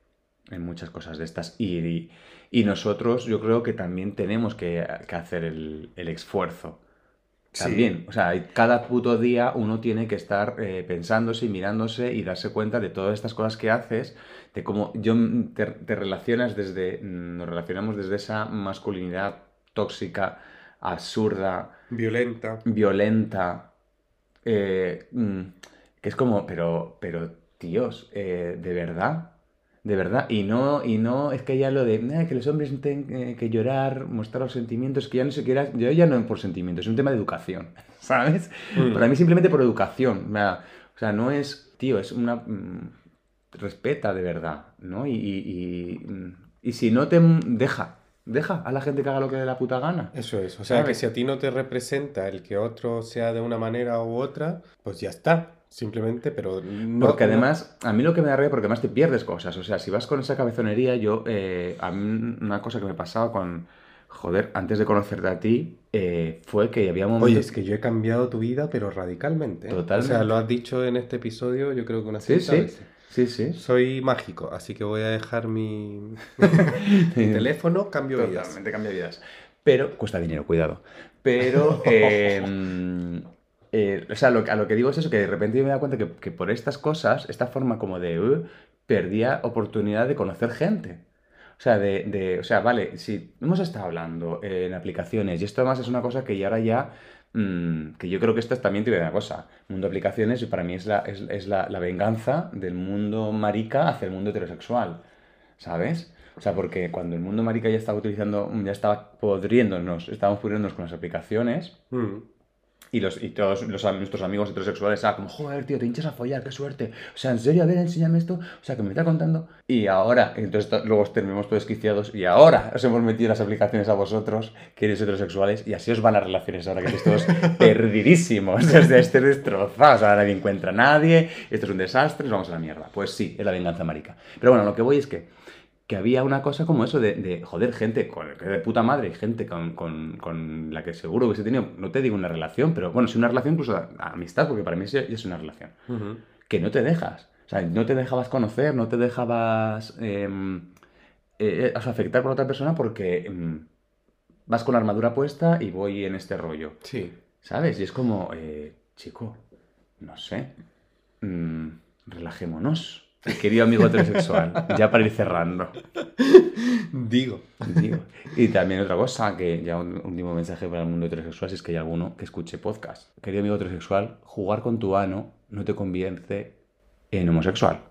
en muchas cosas de estas. Y, y- y nosotros yo creo que también tenemos que, que hacer el, el esfuerzo. Sí. También, o sea, cada puto día uno tiene que estar eh, pensándose y mirándose y darse cuenta de todas estas cosas que haces, de cómo yo mm, te, te relacionas desde, mm, nos relacionamos desde esa masculinidad tóxica, absurda, Violenta. violenta, eh, mm, que es como, pero, pero, tíos, eh, de verdad, de verdad, y no, y no es que ya lo de "Eh, que los hombres tienen eh, que llorar, mostrar los sentimientos, que ya no se quiera, yo ya no por sentimientos, es un tema de educación, ¿sabes? Mm. Para mí simplemente por educación, o sea, o sea, no es, tío, es una, mm, respeta de verdad, ¿no? Y, y, y, mm, y si no te deja, deja a la gente que haga lo que dé la puta gana. Eso es, o sea, que si a ti no te representa el que otro sea de una manera u otra, pues ya está, simplemente, pero no... Porque además, a mí lo que me da rabia, porque además te pierdes cosas. O sea, si vas con esa cabezonería, yo, eh, a mí una cosa que me pasaba con, joder, antes de conocerte a ti, eh, fue que había momentos... Oye, es que yo he cambiado tu vida, pero radicalmente. ¿eh? Totalmente. O sea, lo has dicho en este episodio, yo creo que unas Sí, 30 sí, veces. sí, sí. Soy mágico, así que voy a dejar mi, mi teléfono, cambio vidas. Totalmente cambia vidas. Pero cuesta dinero, cuidado. Pero, eh, o sea, lo, a lo que digo es eso, que de repente me da cuenta que, que por estas cosas, esta forma como de, uh, perdía oportunidad de conocer gente. O sea, de, de- o sea, vale, si hemos estado hablando en aplicaciones, y esto además es una cosa que ya ahora ya, mm, que yo creo que esto es también, decir una cosa, mundo de aplicaciones para mí es, la, es, es la, la venganza del mundo marica hacia el mundo heterosexual. ¿Sabes? O sea, porque cuando el mundo marica ya estaba utilizando, ya estaba podriéndonos, estábamos pudriéndonos con las aplicaciones Mm. Y, los, y todos los, nuestros amigos heterosexuales estaban como, joder, tío, te hinchas a follar, qué suerte. O sea, en serio, a ver, enséñame esto. O sea, que me está contando. Y ahora, entonces to- luego terminamos todos desquiciados y ahora os hemos metido las aplicaciones a vosotros, que eres heterosexuales, y así os van las relaciones ahora que estáis todos perdidísimos. O sea, estáis destrozados, ahora nadie encuentra a nadie, esto es un desastre, nos vamos a la mierda. Pues sí, es la venganza marica. Pero bueno, lo que voy es que que había una cosa como eso de, de, joder, gente con, que de puta madre, gente con, con- con la que seguro hubiese tenido, no te digo una relación, pero bueno, sí una relación incluso a- a amistad, porque para mí sí es una relación, que no te dejas. O sea, no te dejabas conocer, no te dejabas em, eh, o sea, afectar por otra persona porque em, vas con la armadura puesta y voy en este rollo. Sí. ¿Sabes? Y es como, eh, chico, no sé, mm, relajémonos. Querido amigo heterosexual, ya para ir cerrando. Digo. Digo. Y también otra cosa, que ya un último mensaje para el mundo heterosexual, si es que hay alguno que escuche podcast. Querido amigo heterosexual, jugar con tu ano no te convierte en homosexual.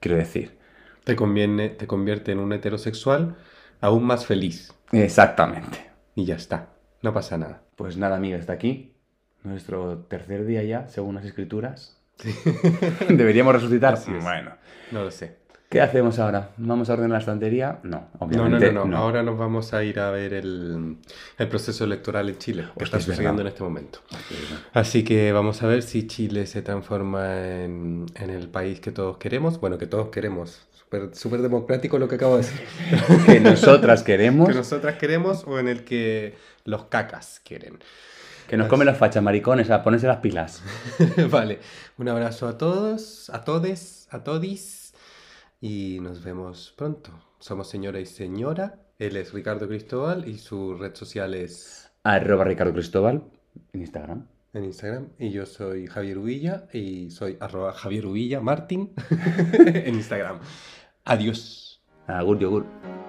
Quiero decir. Te, conviene, te convierte en un heterosexual aún más feliz. Exactamente. Y ya está. No pasa nada. Pues nada, amigo, está aquí. Nuestro tercer día ya, según las escrituras. Deberíamos resucitar. Es. Bueno. No lo sé. ¿Qué hacemos ahora? ¿Vamos a ordenar la estantería? No, No, no, obviamente no, no, Ahora nos vamos a ir a ver el, el proceso electoral en Chile, que Hostia, está es sucediendo verdad. en este momento. Así que vamos a ver si Chile se transforma en, en el país que todos queremos. Bueno, que todos queremos. Súper democrático lo que acabo de decir. que nosotras queremos que nosotras queremos o en el que los cacas quieren. Que nos comen las fachas, maricones, a ponerse las pilas. vale, un abrazo a todos, a todes, a todis y nos vemos pronto. Somos señora y señora. Él es Ricardo Cristóbal y su red social es Arroba Ricardo Cristóbal en Instagram. en Instagram. Y yo soy Javier Uvilla y soy arroba Javier Uvilla Martín en Instagram. Adiós. Agur yogur.